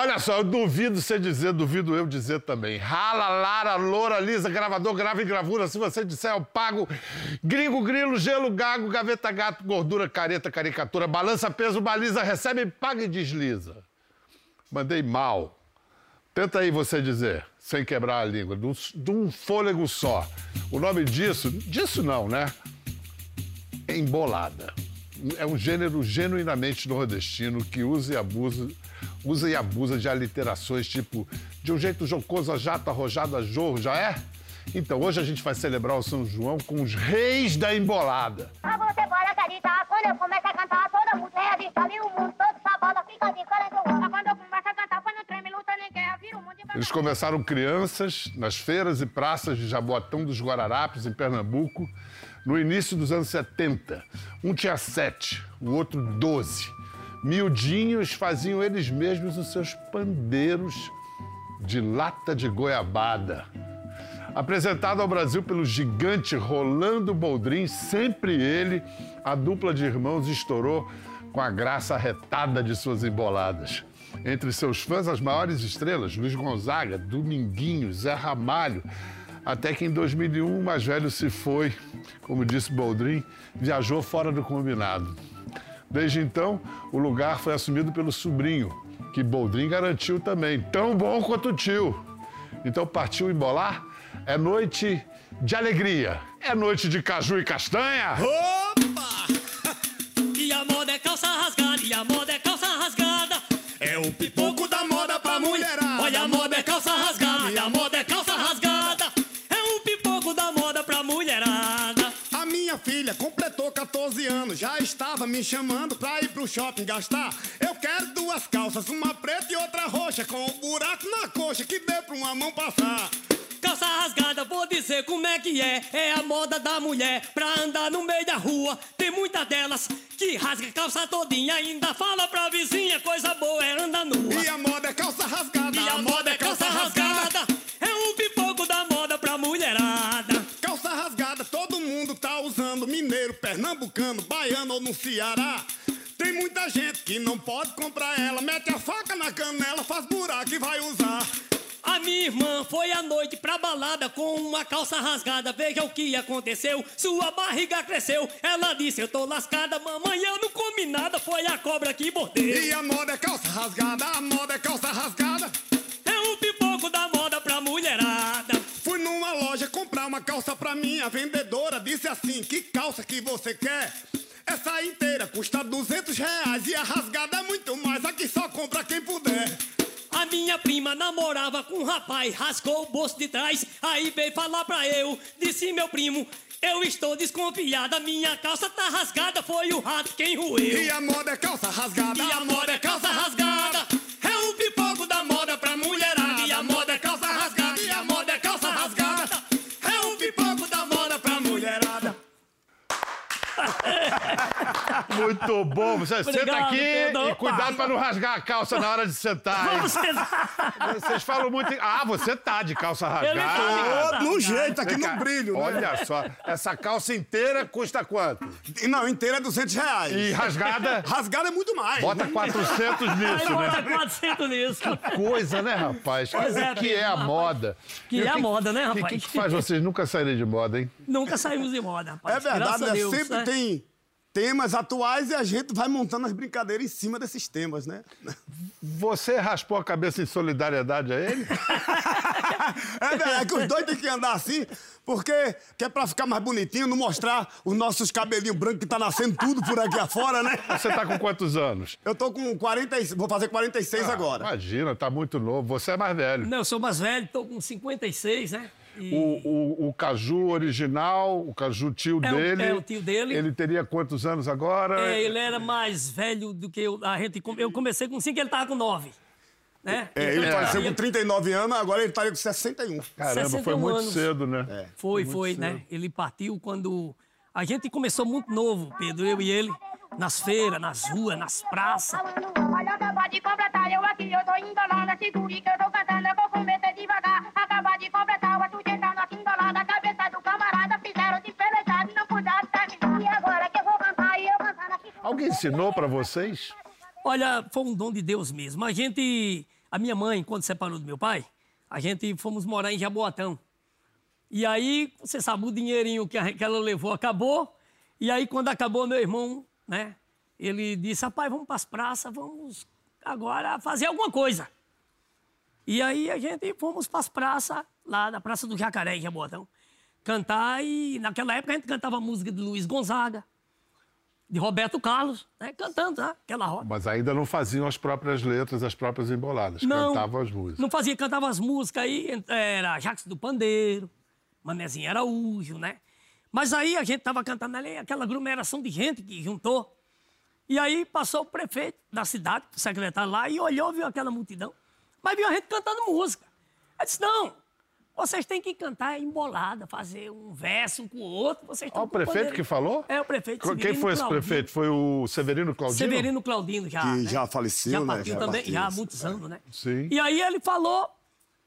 Olha só, eu duvido você dizer, duvido eu dizer também. Rala, lara, loura, lisa, gravador, grava em gravura. Se você disser, eu pago. Gringo, grilo, gelo, gago, gaveta, gato, gordura, careta, caricatura, balança, peso, baliza, recebe, paga e desliza. Mandei mal. Tenta aí você dizer, sem quebrar a língua, de um, de um fôlego só. O nome disso, disso não, né? Embolada. É um gênero genuinamente nordestino que usa e abusa, usa e abusa de aliterações tipo de um jeito jocoso, a jato, arrojado, a jorro, já é? Então, hoje a gente vai celebrar o São João com os reis da embolada. Ah, você pode acreditar, quando eu começo a cantar, toda mulher revista ali o mundo, todo sabota fica de cara do Ah, quando eu começo a cantar, quando treme, luta nem guerra, vira o mundo Eles começaram crianças nas feiras e praças de Jaboatão dos Guararapes, em Pernambuco, no início dos anos 70. Um tinha sete, o outro doze. Miudinhos faziam eles mesmos os seus pandeiros de lata de goiabada. Apresentado ao Brasil pelo gigante Rolando Boldrin, sempre ele, a dupla de irmãos estourou com a graça arretada de suas emboladas. Entre seus fãs, as maiores estrelas, Luiz Gonzaga, Dominguinho, Zé Ramalho, até que em 2001 o mais velho se foi, como disse Boldrin, viajou fora do combinado. Desde então, o lugar foi assumido pelo sobrinho, que Boldrin garantiu também, tão bom quanto o tio. Então partiu embolar? É noite de alegria, é noite de caju e castanha. Opa! Já estava me chamando pra ir pro shopping gastar. Eu quero duas calças, uma preta e outra roxa, com um buraco na coxa que dê pra uma mão passar. Calça rasgada, vou dizer como é que é. É a moda da mulher pra andar no meio da rua. Tem muitas delas que rasga a calça todinha. Ainda fala pra vizinha, coisa boa é andar nua. E a moda é calça rasgada, E a moda é calça rasgada. É mundo tá usando, mineiro, pernambucano, baiano ou no Ceará. Tem muita gente que não pode comprar ela, mete a faca na canela, faz buraco e vai usar. A minha irmã foi à noite pra balada com uma calça rasgada. Veja o que aconteceu. Sua barriga cresceu. Ela disse: Eu tô lascada, mamãe. Eu não comi nada. Foi a cobra que mordeu. E a moda é calça rasgada, a moda é calça rasgada. É um pipoco da moda pra mulherada. Numa loja comprar uma calça pra mim. A vendedora disse assim: Que calça que você quer? Essa inteira custa 200 reais e a rasgada é muito mais. Aqui só compra quem puder. A minha prima namorava com um rapaz, rasgou o bolso de trás, aí veio falar pra eu, disse meu primo, eu estou desconfiada, minha calça tá rasgada, foi o rato quem roeu. E a moda é calça rasgada, E a moda é calça rasgada, é um pipoco da moda pra mulherada. Muito bom. Você senta Obrigado, aqui Pedro. e cuidado para não rasgar a calça na hora de sentar. Vamos sentar. Vocês falam muito. Ah, você tá de calça rasgada. Ele tá de calça Ô, no jeito, aqui no brilho, né? Olha só, essa calça inteira custa quanto? Não, inteira é 200 reais. E rasgada, Rasgada é muito mais. bota 400 Aí nisso, bota né? 400 nisso. Coisa, né, rapaz? Pois é, que é a rapaz. moda? Que E é a moda, né, O que, rapaz? que faz vocês nunca saírem de moda, hein? Nunca saímos de moda, rapaz. É verdade, né? Deus, Sempre né? tem temas atuais e a gente vai montando as brincadeiras em cima desses temas, né? Você raspou a cabeça em solidariedade a ele? É é que os dois têm que andar assim, porque que é pra ficar mais bonitinho, não mostrar os nossos cabelinhos brancos que tá nascendo tudo por aqui afora, né? Você tá com quantos anos? Eu tô com 40, vou fazer 46 Ah, agora. Imagina, tá muito novo. Você é mais velho. Não, eu sou mais velho, tô com 56, né? E O, o, o Caju original, o Caju tio É o- dele. é o tio dele. Ele teria quantos anos agora? é, ele era mais velho do que eu. A gente, eu comecei com 5, ele tava com 9. Né? É, ele Então, faleceu ele- com 39 anos, agora ele estaria com 61. Caramba, foi 61 muito anos. cedo, né? É. Foi, foi, né? Ele partiu quando. A gente começou muito novo, Pedro, eu e ele, nas feiras, nas ruas, nas praças. Olha, acabar de completar, eu aqui, eu tô segure que eu tô cantando, eu vou começar devagar. Acabar de completar, o outro dia tá nossa indolada, a cabeça do camarada fizeram não puderam terminar. E agora que eu vou cantar, e eu cantando aqui. Alguém ensinou pra vocês? Olha, foi um dom de Deus mesmo. A gente, A minha mãe, quando separou do meu pai, a gente fomos morar em Jaboatão. E aí, você sabe, o dinheirinho que, a- que ela levou acabou. E aí, quando acabou, meu irmão, né? Ele disse, rapaz, vamos para as praças, vamos agora fazer alguma coisa. E aí a gente fomos para as praças, lá na Praça do Jacaré, em Jaboatão, cantar. E naquela época a gente cantava música de Luiz Gonzaga, de Roberto Carlos, né? Cantando, né? Aquela roda. Mas ainda não faziam as próprias letras, as próprias emboladas. Não. Cantavam as músicas. Não fazia, cantava as músicas aí, era Jacques do Pandeiro, Manezinho Araújo, né? Mas aí a gente tava cantando ali, aquela aglomeração de gente que juntou. E aí passou o prefeito da cidade, o secretário lá, e olhou, viu aquela multidão. Mas viu a gente cantando música. Ele disse, não, vocês têm que cantar embolada, fazer um verso um com o outro. Vocês Ah, o prefeito pandeiro." que falou? É, o prefeito. Quem Severino foi esse Claudino. prefeito? Foi o Severino Claudino? Severino Claudino já. Que né? já faleceu, já né? partiu Já também, já há muitos anos, né? Sim. E aí ele falou,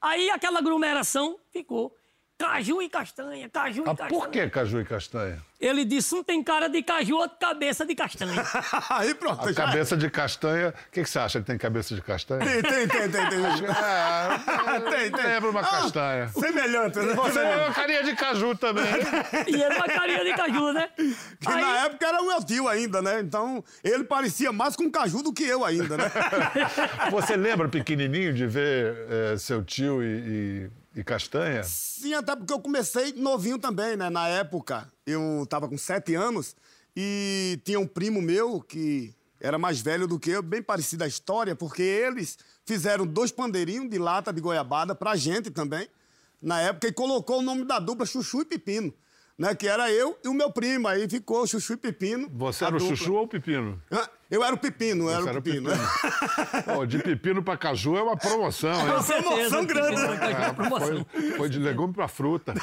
aí aquela aglomeração ficou. Caju e castanha, caju Ah, e castanha. por que caju e castanha? Ele disse, um tem cara de caju, outro cabeça de castanha. Aí pronto. A já- cabeça de castanha. O que, que você acha? Ele tem cabeça de castanha? Tem, tem, tem, tem. tem. É, tem, tem. Lembra uma Ah, castanha. Semelhante, né? Você é uma carinha de caju também. e ele uma carinha de caju, né? Que na época era o meu tio ainda, né? Então, ele parecia mais com caju do que eu ainda, né? Você lembra pequenininho de ver eh, seu tio e, e- e castanha? Sim, até porque eu comecei novinho também, né? Na época, eu tava com sete anos e tinha um primo meu que era mais velho do que eu, bem parecida a história, porque eles fizeram dois pandeirinhos de lata de goiabada pra gente também, na época, e colocou o nome da dupla Chuchu e Pepino, né? Que era eu e o meu primo, aí ficou Chuchu e Pepino. Você era o dupla. chuchu ou o pepino? Eu era o Pepino, eu era era o o Pepino. Pô, de pepino pra caju é uma promoção, hein? Com certeza, promoção grande, Pepino, né? caju, promoção. Foi, foi de legume pra fruta.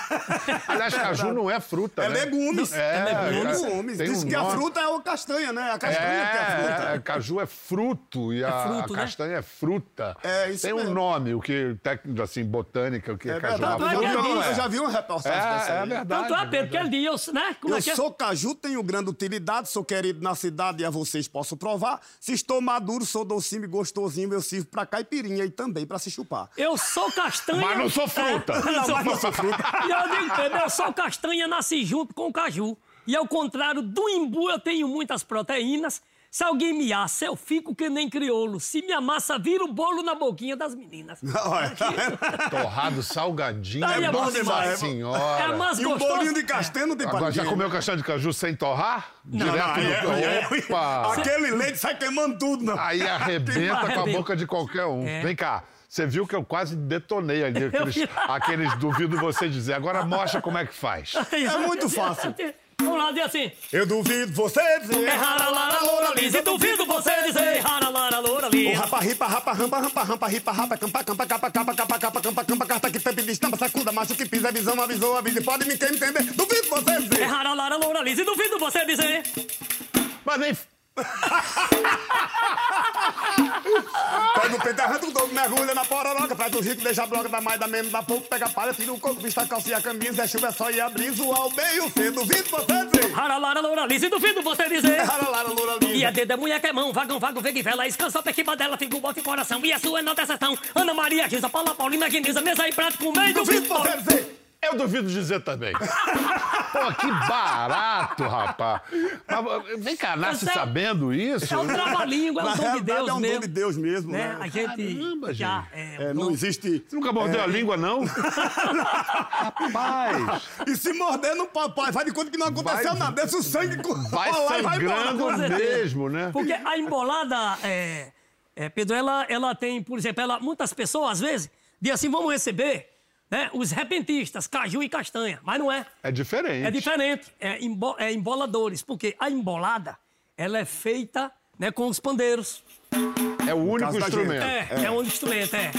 Aliás, caju não é fruta, É né? legumes. É, legumes. é, legumes. tem Diz um que a nome. fruta é a castanha, né? A castanha que é a fruta. É, é, caju é fruto e a, fruto, a né? castanha é fruta. É, isso Tem um mesmo. nome, o que técnico assim botânica, o que é, É caju. verdade. Uma é fruta não diz- Eu é. já vi uma reportagem dessa É, é aí. verdade. Tanto é, Pedro, que disse, né? Como Eu é é? sou caju, tenho grande utilidade, sou querido na cidade e a vocês posso provar. Se estou maduro, sou docinho e gostosinho, eu sirvo pra caipirinha e também pra se chupar. Eu sou castanha. Mas não sou fruta. É, Não, mas não sou fruta. E eu digo, Pedro, eu sou castanha, nasci junto com o caju. E ao contrário do imbu, eu tenho muitas proteínas. Se alguém me assa, eu fico que nem crioulo. Se me amassa, vira o bolo na boquinha das meninas. Olha, tá vendo? Torrado salgadinho. Aí é bom Nossa demais. senhora. É mais E um gostoso. bolinho de castanha não tem Agora, já comeu castanha de caju sem torrar? Direto Aí é- no é- Opa! Aquele leite sai queimando tudo, não. Aí arrebenta com a boca de qualquer um. É. Vem cá. Você viu que eu quase detonei ali aqueles, aqueles duvido você dizer. Agora mostra como é que faz. É muito fácil. Vamos lá, diz assim. Eu duvido você dizer. É rara, lara, loura, lisa. E duvido você dizer rara, lara, loura, O lisa. rapa, ripa, rapa, rampa, rampa, rampa, ripa, rapa, campa, campa, capa, capa, capa, capa, campa, campa, carta, que tampa, estampa, sacuda, macho que pisa, visão, avisou, avise, pode me quem entender. Duvido você É dizer. rara, lara, loura, lisa. E duvido você dizer. Mas nem. Pega o peito, arranca o topo, mergulha na pororoca, faz o rico, deixa a bloca da mais, da menos, da pouco, pega a palha, tira o coco, vista a calça e a camisa, é chuva, é só ir abrir, zoar o meio, cedo, duvido você dizer. Rara, lara, loura, lisa. E duvido você dizer. Rara, lara, loura, E linda. a dedo é mulher que é mão, vagão, vago, vega e vela, escansa, pequiba dela, fica o bofe coração. E a sua é nota exceção. Ana Maria, Gisa, Paula, Paulina, Guiniza, mesa e prato com meio, Duvido duvido você dizer. Eu duvido dizer também. Pô, que barato, rapaz. Mas, vem cá, nasce é- sabendo isso? É um trava-língua, é Na um dom de Deus é um mesmo. dom de Deus mesmo, né? né? A gente Caramba, já gente. é, É, um não existe. Você nunca mordeu a língua, não? Rapaz, E se morder no papai, vai de conta que não aconteceu Vai- nada. Deixa o sangue vai rolar e vai embora. sangrando mesmo, né? Porque a embolada, é, é, Pedro, ela, ela tem, por exemplo, ela, muitas pessoas, às vezes, dizem assim, vamos receber né, os repentistas, caju e castanha. Mas não é. É diferente. É diferente. É, embo- é emboladores. Porque a embolada, ela é feita né, com os pandeiros. É o único instrumento. É, é, um instrumento, é.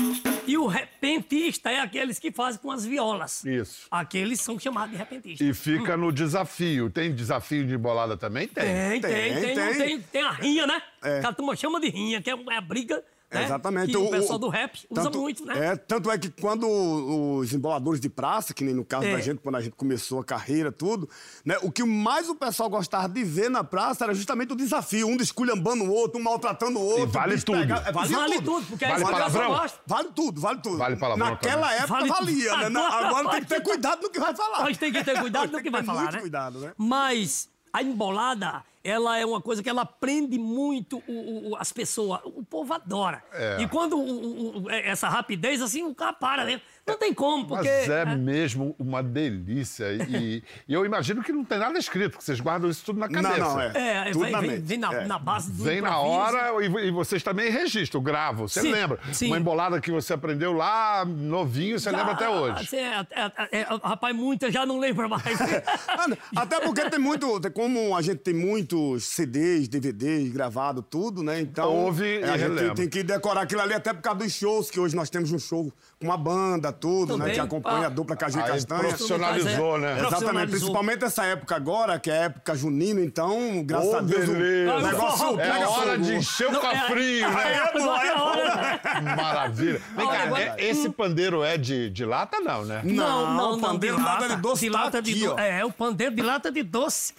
E o repentista é aqueles que fazem com as violas. Isso. Aqueles são chamados de repentistas. E fica no desafio. Tem desafio de embolada também? Tem. Tem, tem, tem, Tem, tem, tem. a rinha, né? É. Que a turma chama de rinha, que é uma- é a briga né? Exatamente. Que o, pessoal do rap usa tanto- muito, né? É, tanto é que quando os emboladores de praça, que nem no caso É. da gente, quando a gente começou a carreira, tudo, né? O que mais o pessoal gostava de ver na praça era justamente o desafio, um esculhambando o outro, um maltratando o outro. E vale tudo. pega- é, vale, Vale tudo. tudo, porque Vale aí o pessoal palavrão? gosta. Vale tudo, vale tudo. Vale palavrão Naquela também. época Vale tudo. valia, né? Agora Agora tem que ter cuidado no que vai falar. Nós tem que ter cuidado do que vai falar, muito né? cuidado, né? Mas a embolada, ela é uma coisa que ela prende muito o- o- as pessoas. O povo adora. É. E quando o- é- essa rapidez, assim, o cara para, né? Não tem como, porque... Mas é é, mesmo uma delícia. E, e eu imagino que não tem nada escrito, que vocês guardam isso tudo na Não, cabeça. não, é. é, Tudo vem, na vem- mente. vem na, É. na base do Vem na hora e, e vocês também registram, gravam. Você Sim, lembra? sim. Uma embolada que você aprendeu lá, novinho, você lembra até hoje. Assim, é, é, é, rapaz, muita já não lembra mais. Até porque tem muito. tem- Como a gente tem muitos CDs, DVDs gravados, tudo, né? Então. Ouve é, a gente relembra. tem que decorar aquilo ali até por causa dos shows, que hoje nós temos um show com uma banda, tudo, né? Também, Que acompanha pá. a dupla Caju e Aí Castanha. profissionalizou, né? Exatamente, principalmente essa época agora, que é a época junina, então, graças Ô, a Deus, o- beleza. o negócio É pega hora fogo. de encher o cofrinho, É, né? é a hora. Maravilha. Vem cá, agora- é- esse pandeiro é de, de lata, não, né? Não, não, Não, pandeiro de de lata de doce de tá lata de aqui, do- ó. É, o pandeiro de lata de doce.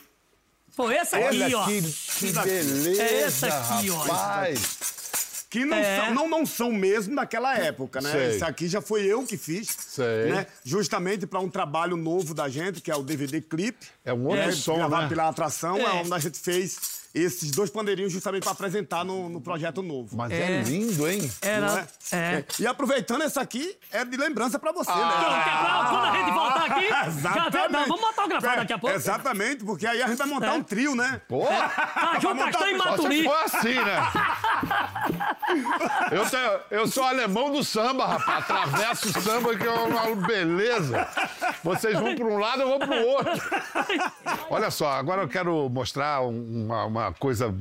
Foi esse aqui, Olha ó. que, que beleza, É esse aqui, ó. rapaz. Que não, É. são, não, não são mesmo daquela época, né? Sei. Esse aqui já foi eu que fiz. Sei. Né? Justamente para um trabalho novo da gente, que é o DVD Clip. É um outro né? som, né? pela atração, é. É. onde a gente fez esses dois pandeirinhos justamente para apresentar no, no projeto novo. Mas é, É. lindo, hein? não Era. é? É. E aproveitando essa aqui, é de lembrança para você, Então, né? quer pra- quando a gente voltar aqui, já vê, não, vamos autografar É, daqui a pouco. Exatamente, porque aí a gente vai montar É. um trio, né? Pô, Caju, Vamos Castanha e montar- só se Maturi. for assim, né? Eu, tenho- eu sou alemão do samba, rapaz. Atravesso o samba que é uma beleza. Vocês vão para um lado, eu vou para o outro. Olha só, agora eu quero mostrar um- uma, uma coisa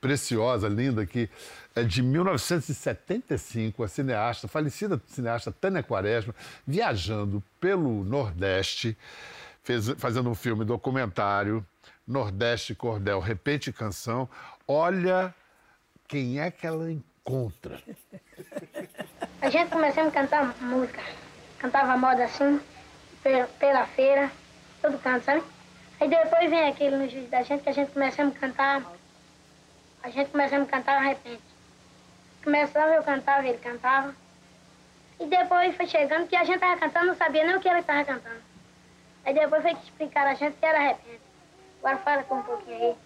preciosa, linda aqui. É de 1975, a cineasta, falecida cineasta Tânia Quaresma, viajando pelo Nordeste, fez- fazendo um filme documentário, Nordeste Cordel, Repente Canção. Olha quem é que ela encontra. A gente começamos a cantar música. Cantava moda assim, pela feira, todo canto, sabe? Aí depois vem aquele no juiz da gente que a gente começamos a cantar. A gente começamos a cantar de repente. Começava eu cantava, ele cantava. E depois foi chegando que a gente tava cantando, não sabia nem o que ele tava cantando. Aí depois foi que explicaram a gente que era repente. Agora fala com um pouquinho aí.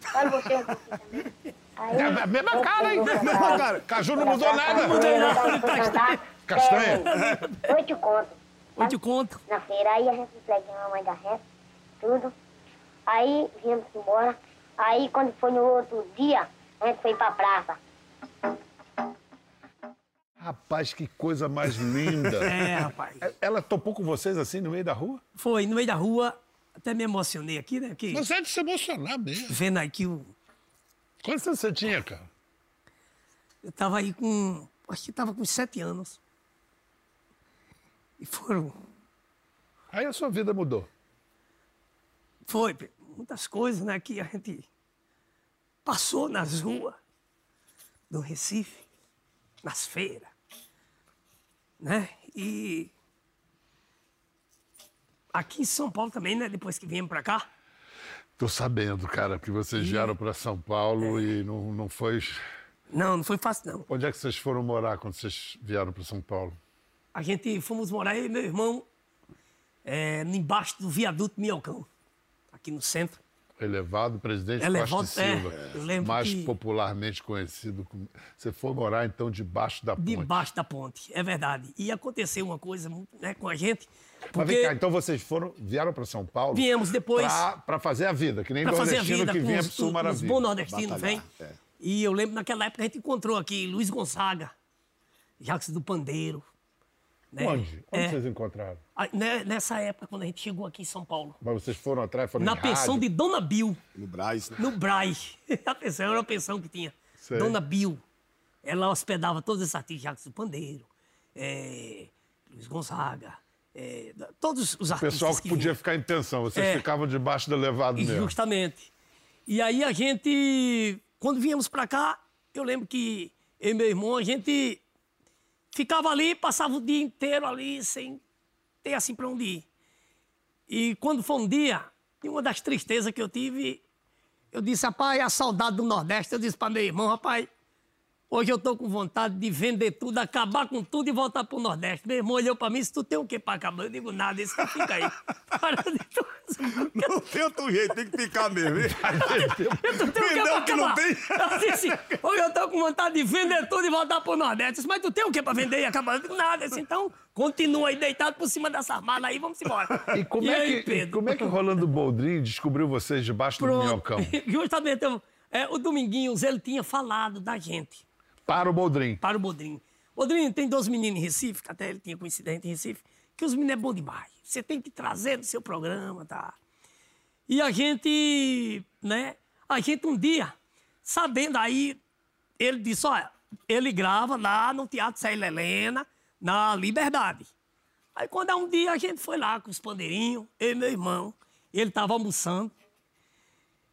Fala você um pouquinho também. Aí, É a mesma cara, hein? Mesma cara. Caju não mudou nada. mudei nada. Castanha. É, Oito contos. Eu te conto. Na feira, aí a gente pegou uma mãe da reta, tudo. Aí viemos embora. Aí quando foi no outro dia, a gente foi pra praça. Rapaz, que coisa mais linda. É, rapaz. Ela topou com vocês assim no meio da rua? Foi no meio da rua, até me emocionei aqui, né? Que, Você é de se emocionar mesmo. vendo aqui o. Quantos anos você tinha, cara? Eu tava aí com. Acho que tava com sete anos. E foram. Aí a sua vida mudou. Foi muitas coisas, né? Que a gente passou nas ruas do Recife, nas feiras, né? E aqui em São Paulo também, né? Depois que viemos pra cá, Tô sabendo, cara, que vocês vieram para São Paulo e não, não foi. não, não foi fácil não. Onde é que vocês foram morar quando vocês vieram para São Paulo? A gente fomos morar, eu e meu irmão, é, embaixo do viaduto Minhocão, aqui no centro. Elevado Presidente Elevado, Costa é, Silva, eu lembro mais que- popularmente conhecido como. Você foi morar então debaixo da ponte. Debaixo da ponte, é verdade. E aconteceu uma coisa né, com a gente, Mas porque vem cá, então vocês foram, vieram para São Paulo? Viemos depois- Para fazer a vida, que nem para fazer a nordestino vida que vinha os, para Sul os Maravilha. bons nordestinos, vem. Batalhar, é. E eu lembro naquela época a gente encontrou aqui Luiz Gonzaga, Jacques do Pandeiro. Né? Onde? Onde É, vocês encontraram? a- né, nessa época, quando a gente chegou aqui em São Paulo. Mas vocês foram atrás, foram Na pensão rádio? de Dona Bill, No Braz, né? no Braz. A pensão era uma pensão que tinha. Sei. Dona Bill. Ela hospedava todos esses artistas, Jacques do Pandeiro, é, Luiz Gonzaga, é, todos os O artistas. pessoal que podia vinham. ficar em pensão, vocês É. ficavam debaixo do elevado E mesmo. Justamente. E aí a gente, quando viemos pra cá, eu lembro que eu e meu irmão, a gente ficava ali, passava o dia inteiro ali, sem ter assim para onde ir. E quando foi um dia, uma das tristezas que eu tive, eu disse, rapaz, a saudade do Nordeste. Eu disse para meu irmão, rapaz, hoje eu tô com vontade de vender tudo, acabar com tudo e voltar pro Nordeste. Meu irmão olhou para mim, se tu tem o quê para acabar? Eu digo, nada, que fica aí. Para de tudo. Não tem outro jeito, tem que ficar mesmo. pra o que não tem. Eu disse, hoje eu tô com vontade de vender tudo e voltar pro Nordeste. Disse, mas tu tem o quê pra vender e acabar? Nada. Disse, então, continua aí deitado por cima dessa armada aí, vamos embora. E como, é, aí, que, Pedro? como é que o Rolando Boldrin descobriu vocês debaixo do minhocão? Justamente, eu- é, o Dominguinhos, ele tinha falado da gente Para o Boldrin. para o Bodrinho. Bodrinho tem dois meninos em Recife, que até ele tinha coincidente em Recife, que os meninos é bom demais. Você tem que trazer no seu programa, tá? E a gente, né? A gente um dia, sabendo aí, ele disse, olha, ele grava lá no Teatro Célia Helena, na Liberdade. Aí quando é um dia a gente foi lá com os pandeirinhos, eu e meu irmão, ele estava almoçando,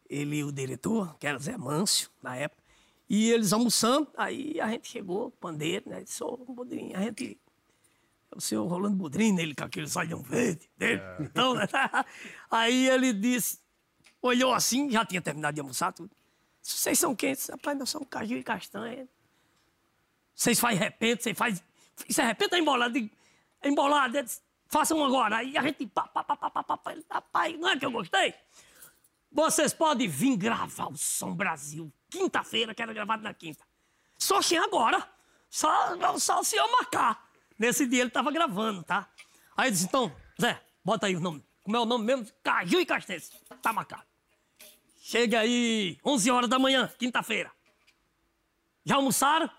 ele e o diretor, que era Zé Mâncio, na época, e eles almoçando, aí a gente chegou, pandeiro, né? Disse, ô, Bodrinho, a gente. É O senhor Rolando Bodrinho, ele com aquele saião verde dele. Então, né? Aí ele disse, olhou assim, já tinha terminado de almoçar tudo. Vocês são Disse, Rapaz, nós somos caju e castanha. Vocês fazem repente, vocês fazem. Isso é repente ou embolado? É embolado. Disse, Façam agora. Aí a gente. Pá, pá, pá, pá, pá, pá, pá. Rapaz, não é que eu gostei? Vocês podem vir gravar o Som Brasil. Quinta-feira, que era gravado na quinta. Só tinha agora. Só, só o senhor marcar. Nesse dia ele estava gravando, tá? Aí ele disse, então, Zé, bota aí o nome. Como é o nome mesmo? Caju e Castanhas. Tá marcado. Chega aí, 11 horas da manhã, quinta-feira. Já almoçaram?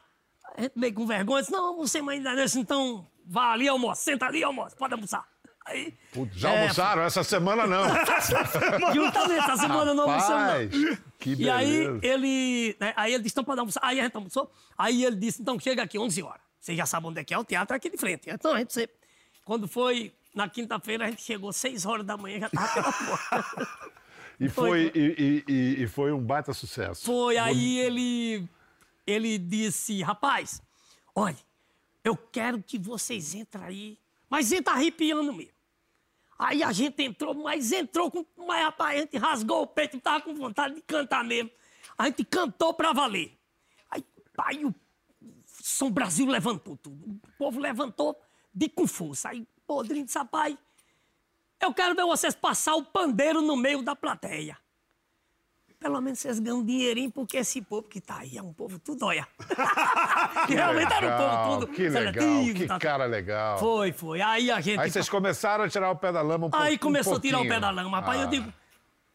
A gente meio com vergonha, disse, não, almocei mais ainda. Eu disse, então, vá ali, almoça. Senta ali, almoça. Pode almoçar. Aí, Putz, já É, almoçaram? Essa semana não. Justamente, essa semana não almoçamos, não. Que E aí beleza. ele, né, aí ele disse, então pode almoçar. Aí a gente almoçou. Aí ele disse, então chega aqui 11 horas. Você já sabe onde é que é o teatro, é aqui de frente. Então a gente sempre... Quando foi na quinta-feira, a gente chegou 6 horas da manhã, já tava pela porta. E foi, e, e- e- e foi um baita sucesso. Foi, aí ele, ele disse, rapaz, olha, eu quero que vocês entrem aí, mas entra arrepiando mesmo. Aí a gente entrou, mas entrou com. Mas, rapaz, a gente rasgou o peito, tava com vontade de cantar mesmo. A gente cantou pra valer. Aí, pai, o São Brasil levantou tudo. O povo levantou de com força. Aí, Podrinho disse, rapaz, eu quero ver vocês passar o pandeiro no meio da plateia. Pelo menos vocês ganham dinheirinho, porque esse povo que tá aí é um povo tudo olha. que realmente era um Legal, povo tudo Que legal, que tá- cara legal. Foi, foi. Aí a gente. Aí vocês começaram a tirar o pé da lama um pouco- Aí começou um a tirar o pé da lama. Rapaz, eu Ah. digo,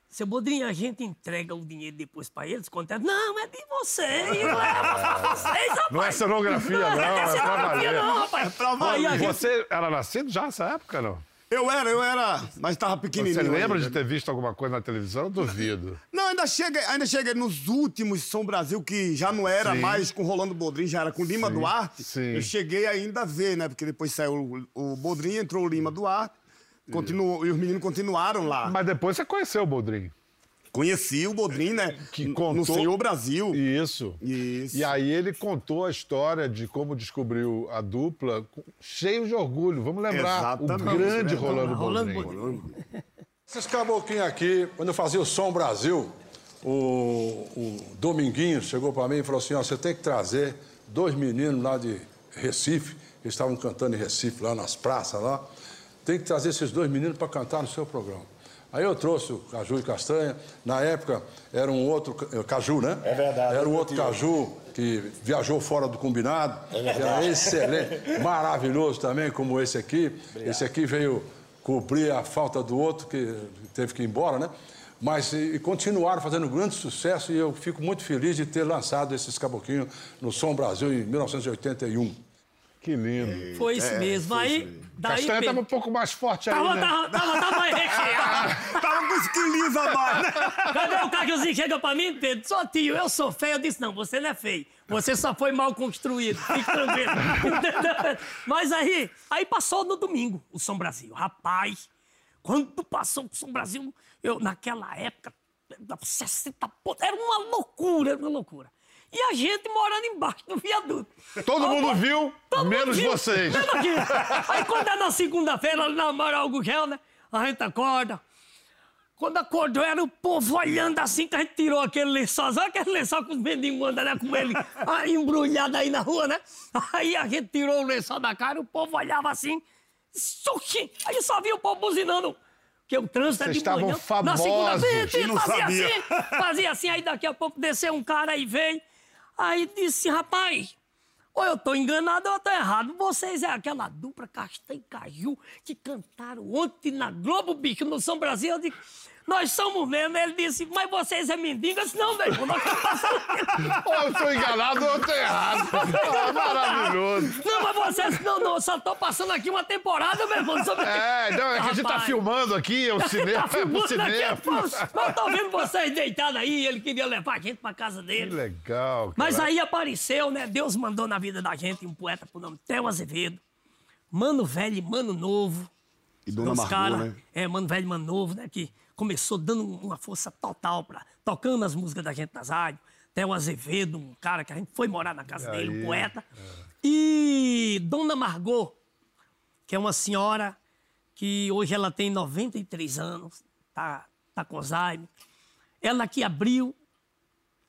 seu Bodrinho, a gente entrega o dinheiro depois pra eles, é? Não, é de vocês, leva vocês, rapaz. Não é cenografia, não, Não, é é cenografia, não, rapaz. Aí gente... Você era nascido já nessa época, não? Eu era, eu era, mas tava pequenininho. Você lembra ainda. de ter visto alguma coisa na televisão? Eu duvido. Não, ainda cheguei, ainda cheguei nos últimos São Brasil, que já não era Sim. mais com Rolando Bodrinho, já era com Lima Sim, Duarte. sim. Eu cheguei ainda a ver, né? Porque depois saiu o, o Bodrinho, entrou o Lima Duarte. Continuou, e os meninos continuaram lá. Mas depois você conheceu o Boldrin. Conheci o Bodrinho, né? Que contou- No Senhor Brasil. Isso. Isso. E aí ele contou a história de como descobriu a dupla, cheio de orgulho. Vamos lembrar, Exatamente, o grande né? Rolando, Rolando Boldrin. Bodrinho. Esses caboclinhos aqui, quando eu fazia o Som Brasil, o, o Dominguinho chegou para mim e falou assim: ó, você tem que trazer dois meninos lá de Recife, que estavam cantando em Recife, lá nas praças lá. Tem que trazer esses dois meninos para cantar no seu programa. Aí eu trouxe o Caju e Castanha. Na época era um outro ca- Caju, né? É verdade, Era um outro. Caju que viajou fora do combinado. É que era verdade. excelente, maravilhoso também, como esse aqui. Esse aqui veio cobrir a falta do outro, que teve que ir embora, né? Mas e, e continuaram fazendo grande sucesso e eu fico muito feliz de ter lançado esses caboclinhos no Som Brasil em 1981. Que lindo. Foi isso mesmo. Aí, daí, Castanha Pedro, estava um pouco mais forte aí, tava, né? tava, tava, tava mais recheado. Tava com os quilinhos a mais, né? Cadê o cajuzinho chega pra mim, Pedro? Só tio, eu sou feio. Eu disse, não, você não é feio. Você só foi mal construído. Fique tranquilo. Mas aí, aí passou no domingo o São Brasil. Rapaz, quando passou o São Brasil, eu, naquela época, 60 pontos, era uma loucura, era uma loucura. E a gente morando embaixo do viaduto. Todo mundo viu, todo mundo menos viu, vocês. menos aqui. Aí quando é na segunda-feira, ali na Amaral Gugel, né? A gente acorda. Quando acordou, era o povo olhando assim que a gente tirou aquele lençol. Sabe aquele lençol que os mendigos andam, né? Com ele ah, embrulhado aí na rua, né? Aí a gente tirou o lençol da cara, o povo olhava assim. Sushi! Aí só via o povo buzinando. Porque o trânsito é Vocês de estavam manhã. Na famosos. segunda-feira, E não fazia sabia. assim, fazia assim. Aí daqui a pouco desceu um cara aí veio. Aí disse, rapaz, ou eu tô enganado ou eu tô errado. Vocês é aquela dupla Castanho e Caju que cantaram ontem na Globo, bicho, no São Brasil. Eu disse, nós somos mesmo. Ele disse, mas vocês é mendigo? Eu disse, não, velho, nós estamos passando aqui. Ou eu tô enganado ou eu tô errado. Ah, maravilhoso. Não, mas vocês, não, não, só tô passando aqui uma temporada, meu irmão. Sobre... É, não, é que a gente tá Rapaz. filmando aqui, é o cinema, Tá é pro filmando aqui, cinema. Mas eu tô vendo vocês deitados aí, ele queria levar a gente pra casa Que dele. legal, cara. Mas aí apareceu, né? Deus mandou na vida da gente um poeta por nome Theo Azevedo. Mano velho e mano novo. E Dona Dois Margot, cara, né? É, mano velho e mano novo, né? Que começou dando uma força total pra... Tocando as músicas da gente nas rádios. Theo Azevedo, um cara que a gente foi morar na casa dele, um poeta. E Dona Margot, que é uma senhora que hoje ela tem 93 anos, tá, tá com Alzheimer. Ela que abriu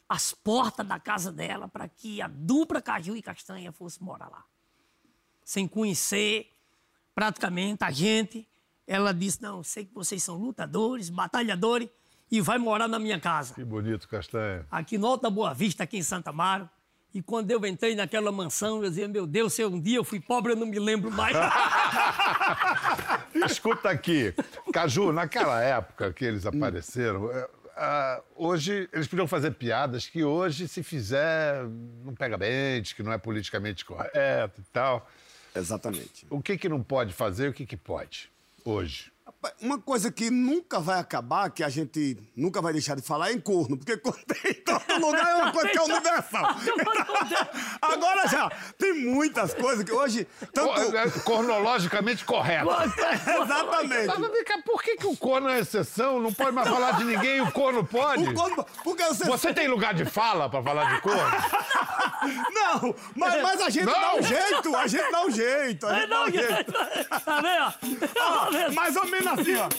as portas da casa dela para que a dupla Caju e Castanha fosse morar lá. Sem conhecer praticamente a gente, ela disse: Não, sei que vocês são lutadores, batalhadores, e vai morar na minha casa, Que bonito, Castanha. aqui no Alta Boa Vista, aqui em Santa Amaro. E quando eu entrei naquela mansão, eu dizia: Meu Deus, se um dia eu fui pobre, eu não me lembro mais. Escuta aqui, Caju, naquela época que eles apareceram, ah, hoje eles podiam fazer piadas que hoje, se fizer, não pega bem, que não é politicamente correto e tal. Exatamente. O que que não pode fazer e o que que pode hoje? Uma coisa que nunca vai acabar, que a gente nunca vai deixar de falar, é em corno. Porque corno tem em todo lugar, é uma coisa que é universal. Agora já, tem muitas coisas que hoje. Tanto. É, Cronologicamente correto. Exatamente. Por que, que o corno é exceção? Não pode mais falar de ninguém e o corno pode? O corno, porque você. Você tem lugar de fala pra falar de corno? Não, mas, mas a gente Não. dá um jeito, a gente dá um jeito. A gente dá um jeito. Tá? Tá vendo? Mais ou menos assim, ó.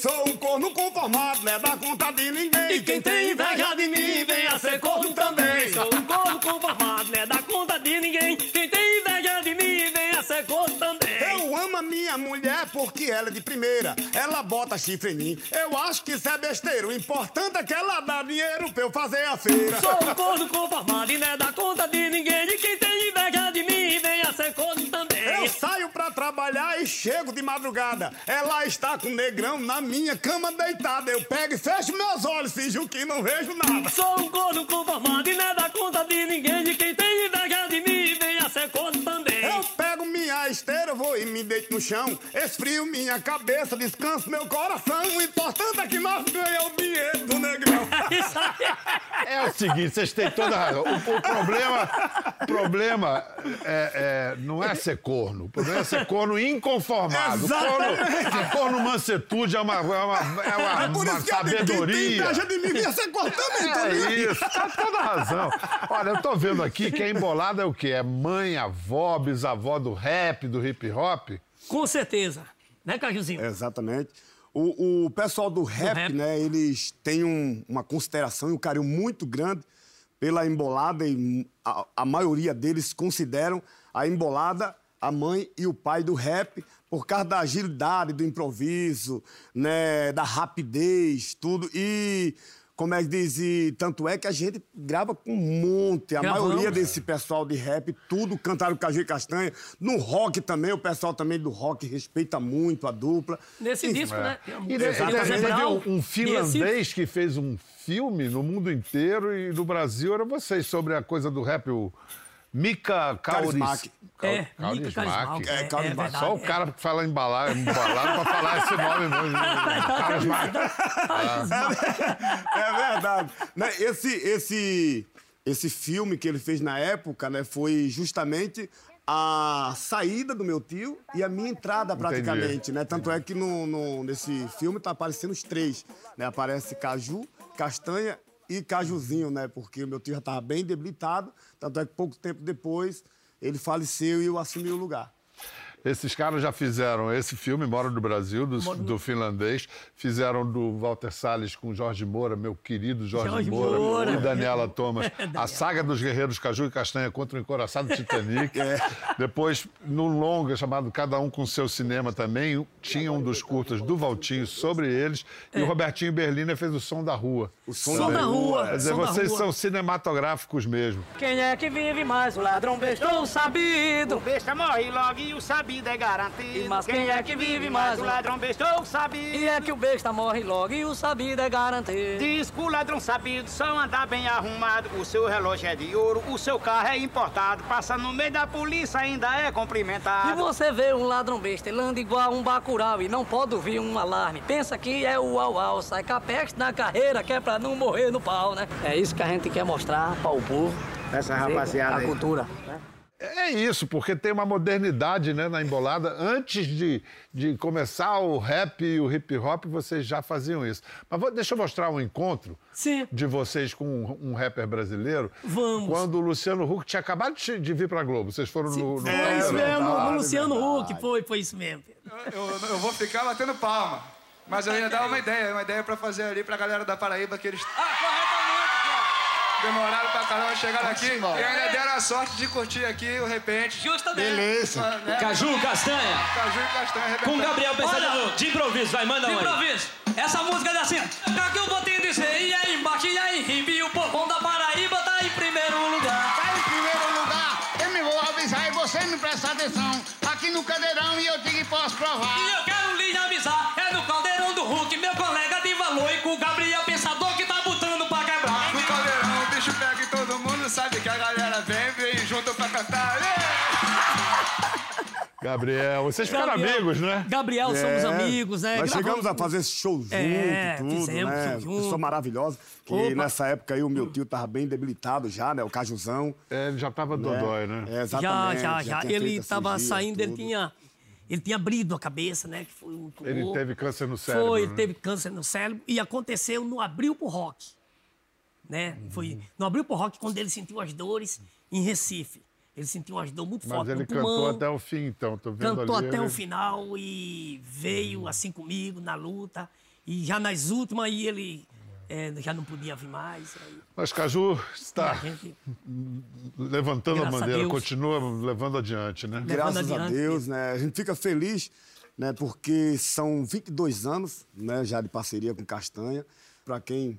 Sou um corno conformado, não é da conta de ninguém. E quem tem inveja de mim, venha ser corno também. Sou um corno conformado, não é da conta de ninguém. Quem tem inveja de mim, venha ser corno também. Eu amo a minha mulher porque ela é de primeira. Ela bota chifre em mim. Eu acho que isso é besteira. O importante é que ela dá dinheiro pra eu fazer a feira. Sou um corno conformado e não é da conta de ninguém. E quem saio pra trabalhar e chego de madrugada. Ela está com o negrão na minha cama deitada. Eu pego e fecho meus olhos, finjo que não vejo nada. Sou um corno conformado e não é da conta de ninguém. E quem tem inveja de mim, ser corno também. Eu pego minha esteira, vou e me deito no chão. Esfrio minha cabeça, descanso meu coração. O importante é que nós ganhamos o dinheiro do negrão. Isso aí. É o seguinte, vocês têm toda a razão. O, o problema, problema é, é- não é ser corno. O problema é ser corno inconformado. Exatamente. Corno, a corno mansetude é uma, é uma, é uma, É por uma isso que digo, quem tem sabedoria. de mim vinha ser cortando, tá É vendo? isso, tá toda a razão. Olha, eu tô vendo aqui que a embolada é o quê? É mãe, avó, bisavó do rap, do hip hop? Com certeza. Né, Cajuzinho? Exatamente. O, o pessoal do rap, rap. né, eles têm um- uma consideração e um carinho muito grande pela embolada e a, a maioria deles consideram a embolada a mãe e o pai do rap por causa da agilidade, do improviso, né, da rapidez, tudo. E, como é que diz, e tanto é que a gente grava com um monte, a Gravamos. maioria desse pessoal de rap, tudo cantaram Caju e Castanha. No rock também, o pessoal também do rock respeita muito a dupla. Nesse disco, né? tem a E teve- Zé teve Brown, um, um e finlandês que fez um filme no mundo inteiro e no Brasil era vocês, sobre a coisa do rap, o Mika Kauris. É, Mika. É, Kaurismäki. verdade, Só o é. cara que fala embalar, embalado pra falar esse nome mesmo. É verdade. Né, Esse, esse, esse filme que ele fez na época né, foi justamente a saída do meu tio e a minha entrada praticamente. Né? Tanto é que no, no- nesse filme tá aparecendo os três. Né? Aparece Caju, Castanha e Cajuzinho, né? Porque o meu tio já estava bem debilitado, tanto é que pouco tempo depois ele faleceu e eu assumi o lugar. Esses caras já fizeram esse filme, Moro no Brasil, do, do finlandês. Fizeram do Walter Salles com Jorge Moura, meu querido Jorge, Jorge Moura, Moura. e Daniela Thomas. A saga dos guerreiros Caju e Castanha contra o encoraçado Titanic. Depois, no longa, chamado Cada Um com Seu Cinema também, tinha um dos curtas do Valtinho sobre eles. E o Robertinho Berliner fez o Som da Rua. O Som da rua. Quer dizer, som vocês rua. são cinematográficos mesmo. Quem é que vive mais? O ladrão bestou sabido. O besta morre logo e o sabido é garantido. Mas quem é que vive mais? O ladrão bestou o sabido. E é que o besta morre logo e o sabido é garantido. Diz que o ladrão sabido só anda bem arrumado. O seu relógio é de ouro, o seu carro é importado. Passa no meio da polícia, ainda é E cumprimentado. você vê um ladrão besta, ele anda igual um bacurau e não pode ouvir um alarme. Pensa que é o au au, sai capeste na carreira, que é pra não morrer no pau, né? É isso que a gente quer mostrar para o povo. Essa A cultura. né? É isso, porque tem uma modernidade né, na embolada. Antes de, de começar o rap e o hip hop, vocês já faziam isso. Mas vou- deixa eu mostrar um encontro Sim. de vocês com um, um rapper brasileiro. Vamos. Quando o Luciano Huck tinha acabado de, de vir pra Globo. Vocês foram no. no Foi é, isso mesmo, verdade. no Luciano Huck, foi, foi isso mesmo. Eu, eu vou ficar batendo palma. Mas eu ia dar uma ideia, uma ideia pra fazer ali pra galera da Paraíba que eles. Ah! Demoraram pra caramba, chegaram aqui e ainda deram a sorte de curtir aqui o repente. Justamente. Beleza. Né? Caju, castanha. Caju e castanha Com arrebentando. Gabriel Pensador. De improviso, vai, manda De um aí. improviso. Essa música é assim. Que eu vou te dizer, e aí embaixo, e aí em Rimbe, e o povão da Paraíba tá em primeiro lugar. Tá em primeiro lugar, eu me vou avisar e você me presta atenção. Aqui no cadeirão e eu digo que posso provar. E eu quero cantar. Gabriel, vocês ficaram Gabriel. amigos, né? Gabriel, somos É, amigos, né? Nós chegamos a fazer esse show junto É, e tudo, fizemos né? show junto. Pessoa maravilhosa. Que Opa. nessa época aí o meu tio tava bem debilitado já, né? O Cajuzão. É, ele já tava dodói, né? É, Já, exatamente. já, já. tinha Ele feito a estava cirurgia, saindo, ele tudo. tinha, ele tinha abrido a cabeça, né? Que foi muito Ele teve câncer no cérebro. Foi, né? ele teve câncer no cérebro e aconteceu no Abril pro Rock. Né? Foi no Abril pro Rock quando ele sentiu as dores em Recife. Ele sentiu umas dores muito Mas fortes ele no pulmão. cantou até o fim, então. Tô vendo Cantou ali, até ele- o final e veio assim comigo na luta. E já nas últimas aí ele é, já não podia vir mais. Aí, Mas Caju a está gente levantando a Graças a bandeira, continua levando adiante, né? Levando Graças a adiante. Deus, né? A gente fica feliz, né? Porque são 22 anos, né? Já de parceria com Castanha. Para quem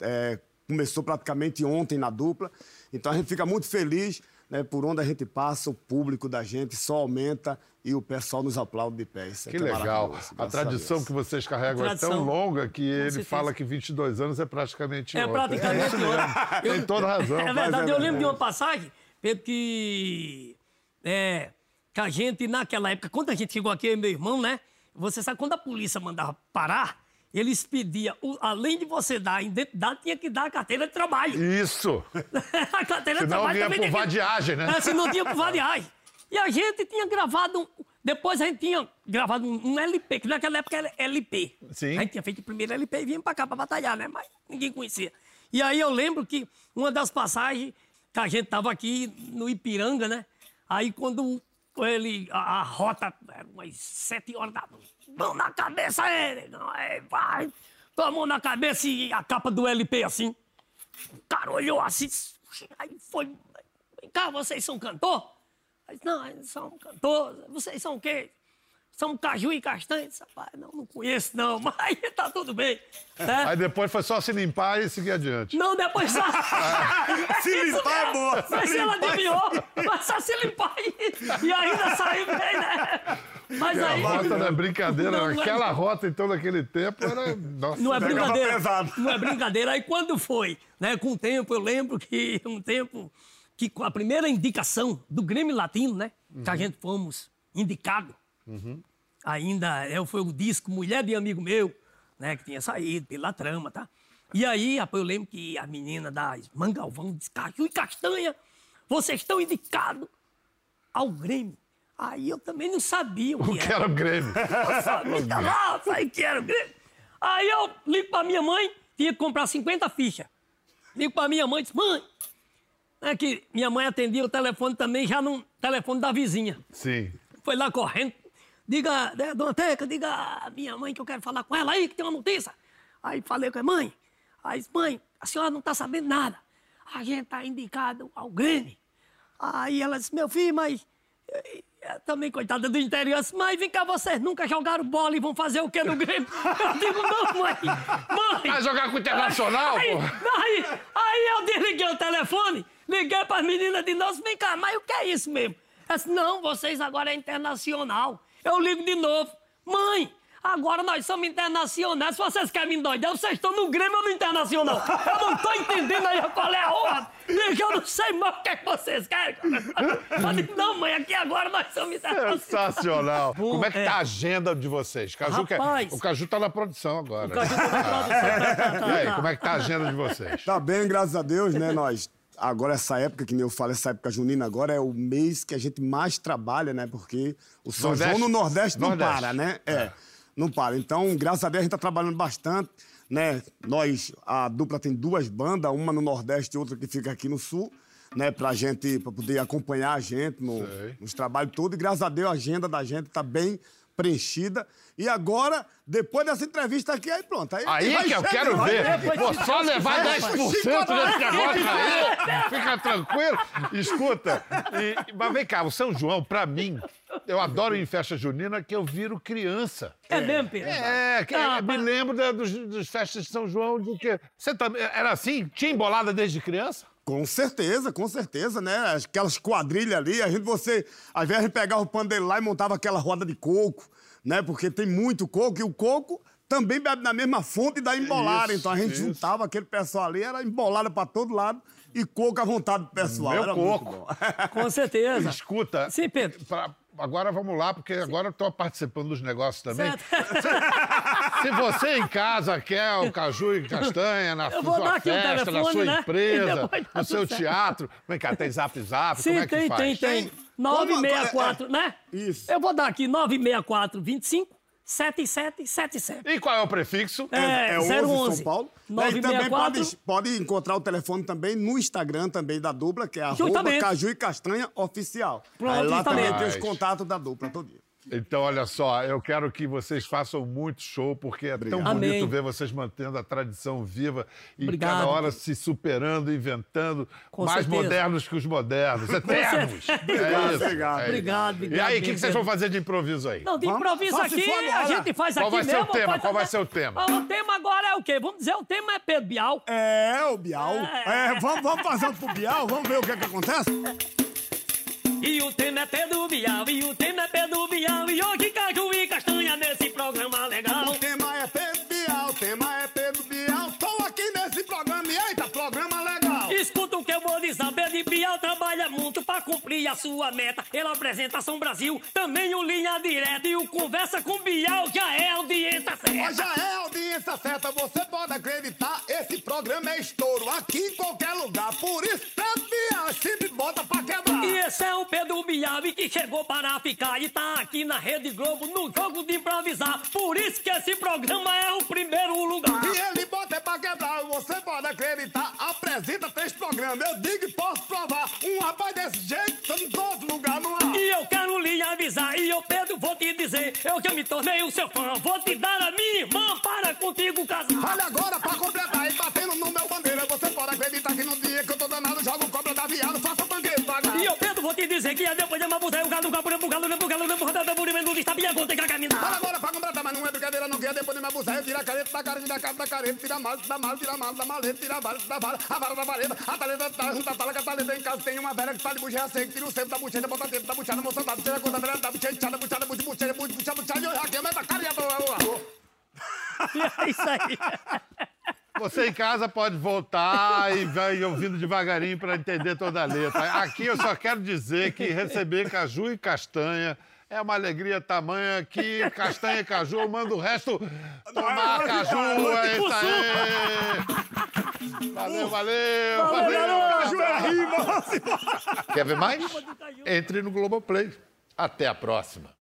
é, começou praticamente ontem na dupla. Então a gente fica muito feliz, né? Por onde a gente passa, o público da gente só aumenta e o pessoal nos aplaude de pé. Isso é Que é legal. A tradição Deus. que vocês carregam é tão longa que ele certeza. fala que 22 anos é praticamente É ontem. praticamente mesmo. ontem. Tem toda razão. É verdade, eu lembro de uma passagem, Pedro, que, é, que a gente, naquela época, quando a gente chegou aqui, eu e meu irmão, né? Você sabe, quando a polícia mandava parar, eles pediam, além de você dar a identidade, tinha que dar a carteira de trabalho. Isso. a carteira de Senão trabalho também por tinha que- vadiagem, né? É, se não tinha por vadiagem. E a gente tinha gravado, um- depois a gente tinha gravado um, um LP, que naquela época era LP. Sim. A gente tinha feito o primeiro LP e vinha pra cá pra batalhar, né? Mas ninguém conhecia. E aí eu lembro que uma das passagens, que a gente tava aqui no Ipiranga, né? Aí quando ele, a, a rota, era umas sete horas da. Mão na cabeça, negão, aí, vai. Mão na cabeça e a capa do LP assim. O cara olhou assim, aí foi. Vem cá, vocês são cantor? Aí, não, eles são cantor. Vocês são o quê? São caju e castanha? Disse, Rapaz, não, não conheço, não, mas tá tudo bem. né? Aí depois foi só se limpar e seguir adiante. Não, depois só. Se Isso limpar é boa, se Mas ela limpar é adivinhou. Mas só se limpar e, e ainda sair bem, né? Mas A aí. rota não é brincadeira. Não, não é- Aquela rota, então, naquele tempo, era. Nossa, Não é brincadeira. pesado. Não é brincadeira. Aí quando foi, né? Com o tempo, eu lembro que um tempo que com a primeira indicação do Grêmio Latino, né? Que a gente fomos indicado. Ainda é, foi o disco Mulher de Amigo Meu, né? Que tinha saído pela trama, tá? E aí, rapaz, eu lembro que a menina da Mangalvão disse, Caju e Castanha, vocês estão indicados ao Grêmio. Aí eu também não sabia o que o que era o Grêmio. a família lá, falei que era o Grêmio. Aí eu ligo pra minha mãe, tinha que comprar 50 fichas. Ligo pra minha mãe e disse, mãe, é que minha mãe atendia o telefone também, já no telefone da vizinha. Sim. Foi lá correndo. Diga, né, dona Teca, diga à minha mãe que eu quero falar com ela aí, que tem uma notícia. Aí falei com a mãe. Aí disse, mãe, a senhora não tá sabendo nada. A gente tá indicado ao Grêmio. Aí ela disse, meu filho, mas... eh, eh, Também, coitada do interior, disse, mas vem cá, vocês nunca jogaram bola e vão fazer o quê no Grêmio? Eu digo, não, mãe, mãe... Vai jogar com o Internacional, aí, pô? aí, aí eu desliguei o telefone, liguei para as meninas de novo, vem cá, mas o que é isso mesmo? Ela disse, não, vocês agora é internacional. Eu ligo de novo. Mãe, agora nós somos internacionais. Se vocês querem me endoidar, vocês estão no Grêmio ou no Internacional? Eu não tô entendendo aí qual é a ordem. E eu não sei mais o que, é que vocês querem. Eu digo, não, mãe, aqui agora nós somos internacionais. Sensacional. Bom, Como é que é. tá a agenda de vocês? Caju quer- Rapaz. O Caju tá na produção agora. O Caju tá na produção, tá, tá, E aí, tá. como é que tá a agenda de vocês? Tá bem, graças a Deus, né? Nós. Agora, essa época, que nem eu falo, essa época junina agora é o mês que a gente mais trabalha, né? Porque o São Nordeste? João no Nordeste não Nordeste. para, né? É, não para. Então, graças a Deus, a gente tá trabalhando bastante, né? Nós, a dupla tem duas bandas, uma no Nordeste e outra que fica aqui no Sul, né? Pra gente, pra poder acompanhar a gente no- nos trabalhos todos. E graças a Deus, a agenda da gente tá bem preenchida. E agora, depois dessa entrevista aqui, aí pronto. Aí, Aí que eu chegar, quero ver. Vou só levar quiser, 10% chicote- desse negócio aí. Fica tranquilo. Escuta, e- mas vem cá, o São João, pra mim, eu adoro ir em festa junina que eu viro criança. É mesmo, Pedro? É, que, Ah, me mas- lembro da- dos, dos festas de São João de que. Você também. Era assim? Tinha embolada desde criança? Com certeza, com certeza, né? Aquelas quadrilhas ali, a gente, você, às vezes a gente pegava o pandeiro lá e montava aquela roda de coco, né? Porque tem muito coco e o coco também bebe na mesma fonte da embolada. Isso, então a gente isso. juntava aquele pessoal ali, era embolada pra todo lado e coco à vontade do pessoal. Meu era coco. Muito bom. Com certeza. Escuta. Sim, Pedro. pra- agora vamos lá, porque agora eu tô participando dos negócios também. Certo. Se você em casa quer o caju e castanha na sua festa, na telefone, sua né? Empresa, no seu certo. teatro, vem cá, tem zap zap, Sim, como é que tem, faz? tem, tem. Como 964, né? Isso. Eu vou dar aqui 964 25 7777. E qual é o prefixo? É, É 11 011. São Paulo. Né, E também 964. pode, pode encontrar o telefone também no Instagram também da dupla, que é arroba. Caju e Castanha Oficial. Pronto, Aí lá também tem os contatos da dupla todo dia. Então, olha só, eu quero que vocês façam muito show, porque é tão bonito Amém. ver vocês mantendo a tradição viva e Obrigado. cada hora se superando, inventando, Com mais certeza. modernos que os modernos, eternos. É Obrigado, isso, obrigado. é isso. Obrigado, E obrigado. aí, o que, que mesmo, vocês vão fazer de improviso aí? Não, de Vamos- improviso faça aqui, a gente faz Qual aqui vai ser o mesmo. tema? Qual vai fazer- ser o tema? Ah, O tema agora é o quê? Vamos dizer, o tema é Pedro Bial. É, o Bial. É, vamos, vamos fazer pro Bial, vamos ver o que, é que acontece? E o tema é Pedro Bial, e o tema é Pedro Bial. E hoje caju e castanha nesse programa legal. O tema pra cumprir a sua meta. Ele apresenta São Brasil, também o Linha Direta. E o Conversa com Bial já é audiência Mas certa. já é audiência certa, você pode acreditar, esse programa é estouro aqui em qualquer lugar. Por isso, Pedro Bial sempre bota pra quebrar. E esse é o Pedro Bial que chegou para ficar e tá aqui na Rede Globo no jogo de improvisar. Por isso que esse programa é o primeiro lugar. E ele bota é pra quebrar, você pode acreditar, apresenta três programas, eu digo e posso provar. Um rapaz desse jeito, tá em todo lugar no ar. E eu quero lhe avisar, e eu, Pedro, vou te dizer: eu já me tornei o seu fã. Vou te dar a minha irmã para contigo casar. Olha agora pra completar e batendo no meu bandeira. Você pode acreditar que no dia que eu tô danado, jogo cobra da viado, faça banquete pagar. E eu, Pedro, vou te dizer que é depois de uma buzeia, o galo, o galo, o galo, o galo, o galo, o galo, o galo, o galo, está bem, tem que Olha caminhar. agora pra completar, mas depois de me abusar. Eu tiro a careta da cara, tira a cara da careta, tira a mala, da mala, tira a mala, da maleta, tira a vara, da vara, a vara da vareta, a taleta da junta, a tala, que a taleta em casa tem uma velha que tá de bucheira seca, tira o centro da bucheira, bota dentro da buchada, moça, da tira a conta, da bucheira, tchada, buchada, bucheira, bucheira, bucheira, bucheira, e eu já queimo essa cara e a É isso aí. Você em casa pode voltar e vai ouvindo devagarinho para entender toda a letra. Aqui eu só quero dizer que receber caju e castanha é uma alegria tamanha que castanha e caju eu mando o resto tomar caju. É isso aí. Valeu, valeu. valeu. Caju é rima, Quer ver mais? Entre no Globoplay. Até a próxima.